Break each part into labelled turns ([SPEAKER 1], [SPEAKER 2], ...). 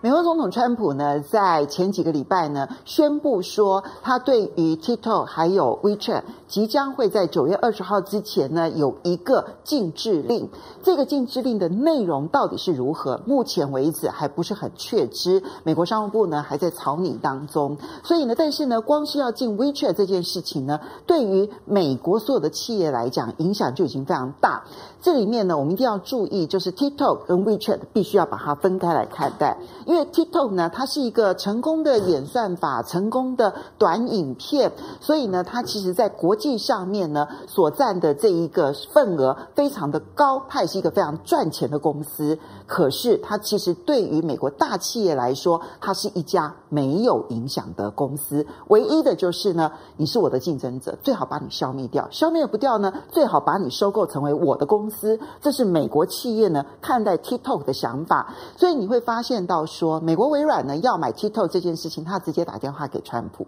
[SPEAKER 1] 美国总统川普呢，在前几个礼拜呢，宣布说，他对于 TikTok 还有 WeChat 即将会在九月二十号之前呢，有一个禁制令。这个禁制令的内容到底是如何？目前为止还不是很确知。美国商务部呢，还在草拟当中。所以呢，但是呢，光是要禁 WeChat 这件事情呢，对于美国所有的企业来讲，影响就已经非常大。这里面呢，我们一定要注意，就是 TikTok 跟 WeChat 必须要把它分开来看待。因为 TikTok 呢，它是一个成功的演算法，成功的短影片，所以呢，它其实在国际上面呢，所占的这一个份额非常的高，它也是一个非常赚钱的公司。可是，它其实对于美国大企业来说，它是一家没有影响的公司。唯一的就是呢，你是我的竞争者，最好把你消灭掉。消灭不掉呢，最好把你收购成为我的公司。这是美国企业呢看待 TikTok 的想法。所以你会发现到说，美国微软呢要买 TikTok 这件事情，他直接打电话给川普。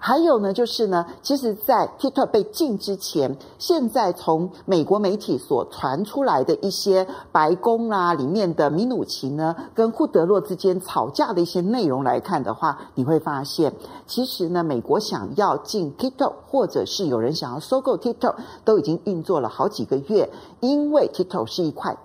[SPEAKER 1] 还有呢，就是呢，其实，在 TikTok 被禁之前，现在从美国媒体所传出来的一些白宫啊里面的。米努奇呢，跟库德洛之间吵架的一些内容来看的话，你会发现，其实呢，美国想要禁 TikTok，或者是有人想要收购 TikTok，都已经运作了好几个月，因为 TikTok 是一块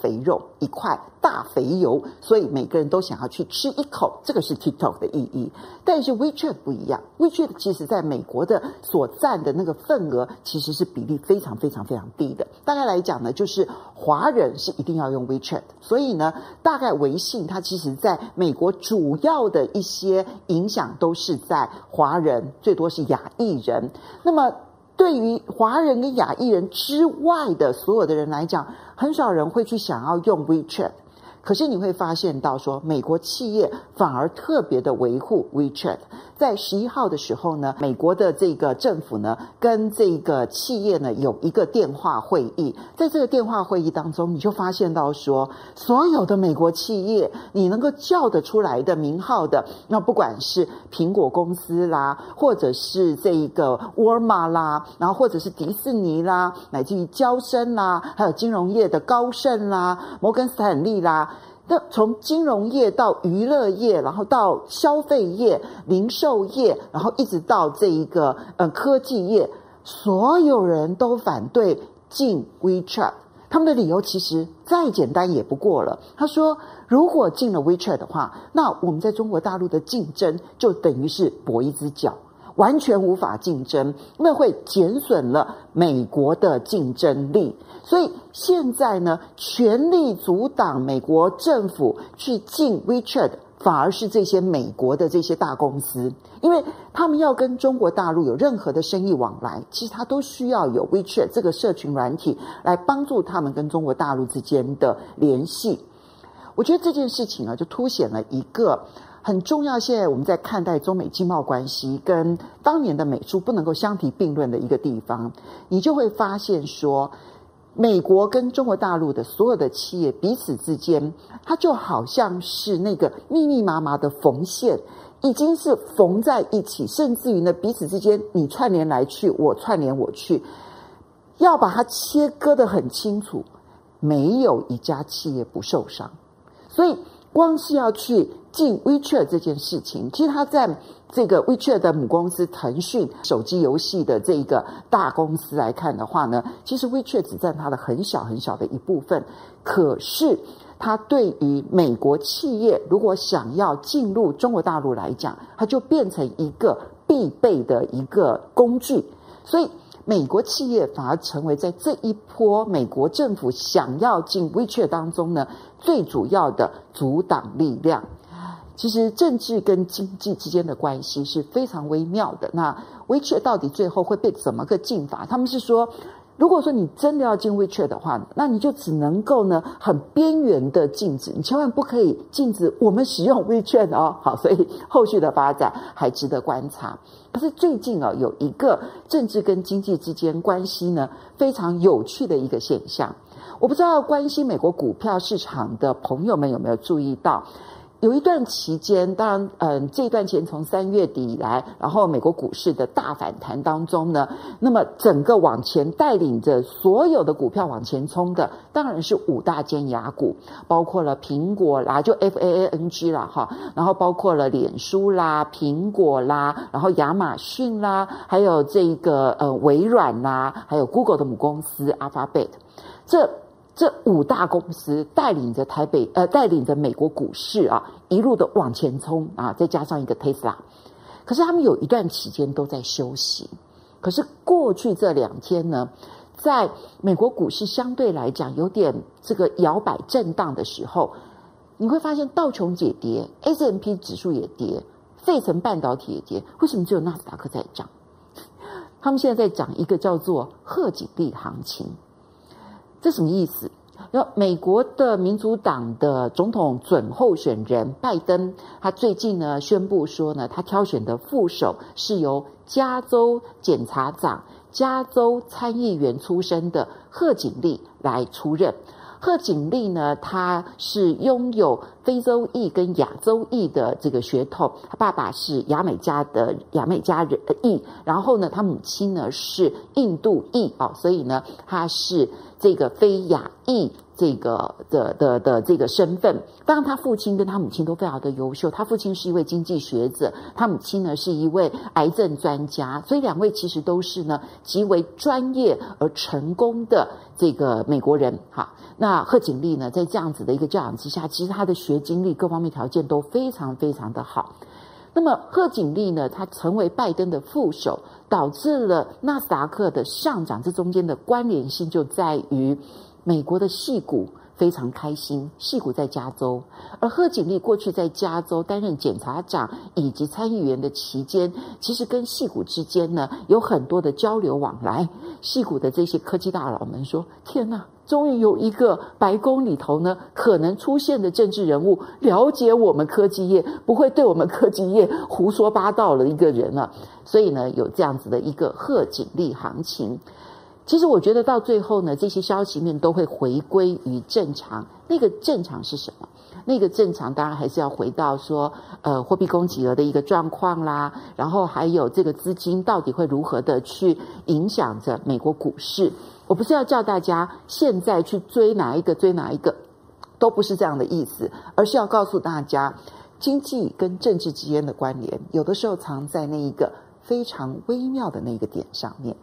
[SPEAKER 1] 肥肉，一块大肥油，所以每个人都想要去吃一口，这个是 TikTok 的意义。但是 WeChat 不一样，WeChat 其实在美国的所占的那个份额，其实是比例非常非常非常低的。大概来讲呢，就是华人是一定要用 WeChat，所以呢，大概微信它其实在美国主要的一些影响都是在华人，最多是亚裔人。那么。对于华人跟亚裔人之外的所有的人来讲，很少人会去想要用 WeChat。可是你会发现到说，美国企业反而特别的维护 WeChat。在十一号的时候呢，美国的这个政府呢，跟这个企业呢有一个电话会议。在这个电话会议当中，你就发现到说，所有的美国企业，你能够叫得出来的名号的，那不管是苹果公司啦，或者是这一个沃尔玛啦，然后或者是迪士尼啦，乃至于娇生啦，还有金融业的高盛啦、摩根斯坦利啦。那从金融业到娱乐业，然后到消费业、零售业，然后一直到这一个呃科技业，所有人都反对进 WeChat。他们的理由其实再简单也不过了。他说，如果进了 WeChat 的话，那我们在中国大陆的竞争就等于是跛一只脚。完全无法竞争，那会减损了美国的竞争力。所以现在呢，全力阻挡美国政府去进 WeChat，反而是这些美国的这些大公司，因为他们要跟中国大陆有任何的生意往来，其实他都需要有 WeChat 这个社群软体来帮助他们跟中国大陆之间的联系。我觉得这件事情啊，就凸显了一个。很重要，现在我们在看待中美经贸关系跟当年的美苏不能够相提并论的一个地方，你就会发现说，美国跟中国大陆的所有的企业彼此之间，它就好像是那个密密麻麻的缝线，已经是缝在一起，甚至于呢彼此之间你串联来去，我串联我去，要把它切割得很清楚，没有一家企业不受伤，所以。光是要去进 WeChat 这件事情，其实它在这个 WeChat 的母公司腾讯手机游戏的这一个大公司来看的话呢，其实 WeChat 只占它的很小很小的一部分。可是它对于美国企业如果想要进入中国大陆来讲，它就变成一个必备的一个工具。所以美国企业反而成为在这一波美国政府想要进 WeChat 当中呢，最主要的阻挡力量，其实政治跟经济之间的关系是非常微妙的。那 WeChat 到底最后会被怎么个禁法？他们是说，如果说你真的要进 WeChat 的话，那你就只能够呢很边缘的禁止，你千万不可以禁止我们使用 WeChat 哦。好，所以后续的发展还值得观察。可是最近啊，有一个政治跟经济之间关系呢非常有趣的一个现象。我不知道关心美国股票市场的朋友们有没有注意到，有一段期间，当然，嗯，这段钱从三月底以来，然后美国股市的大反弹当中呢，那么整个往前带领着所有的股票往前冲的，当然是五大尖牙股，包括了苹果啦，就 F A A N G 啦，哈，然后包括了脸书啦、苹果啦，然后亚马逊啦，还有这个呃微软啦，还有 Google 的母公司 Alphabet，这。这五大公司带领着台北，呃，带领着美国股市啊，一路的往前冲啊，再加上一个 Tesla，可是他们有一段期间都在休息。可是过去这两天呢，在美国股市相对来讲有点这个摇摆震荡的时候，你会发现道琼也跌，S M P 指数也跌，费城半导体也跌，为什么只有纳斯达克在涨？他们现在在讲一个叫做贺锦丽行情。这什么意思？要美国的民主党的总统准候选人拜登，他最近呢宣布说呢，他挑选的副手是由加州检察长、加州参议员出身的贺锦丽来出任。贺锦丽呢，他是拥有非洲裔跟亚洲裔的这个血统，他爸爸是牙买加的牙买加人裔，然后呢，他母亲呢是印度裔哦，所以呢，他是这个非亚裔。这个的的的这个身份，当然他父亲跟他母亲都非常的优秀。他父亲是一位经济学者，他母亲呢是一位癌症专家，所以两位其实都是呢极为专业而成功的这个美国人。哈，那贺锦丽呢，在这样子的一个教养之下，其实他的学经历各方面条件都非常非常的好。那么贺锦丽呢，他成为拜登的副手，导致了纳斯达克的上涨，这中间的关联性就在于。美国的矽股非常开心，矽股在加州，而贺锦丽过去在加州担任检察长以及参议员的期间，其实跟矽股之间呢有很多的交流往来。矽股的这些科技大佬们说：“天哪，终于有一个白宫里头呢可能出现的政治人物，了解我们科技业，不会对我们科技业胡说八道了一个人了。”所以呢，有这样子的一个贺锦丽行情。其实我觉得到最后呢，这些消息面都会回归于正常。那个正常是什么？那个正常当然还是要回到说，呃，货币供给额的一个状况啦，然后还有这个资金到底会如何的去影响着美国股市。我不是要叫大家现在去追哪一个追哪一个，都不是这样的意思，而是要告诉大家，经济跟政治之间的关联，有的时候藏在那一个非常微妙的那个点上面。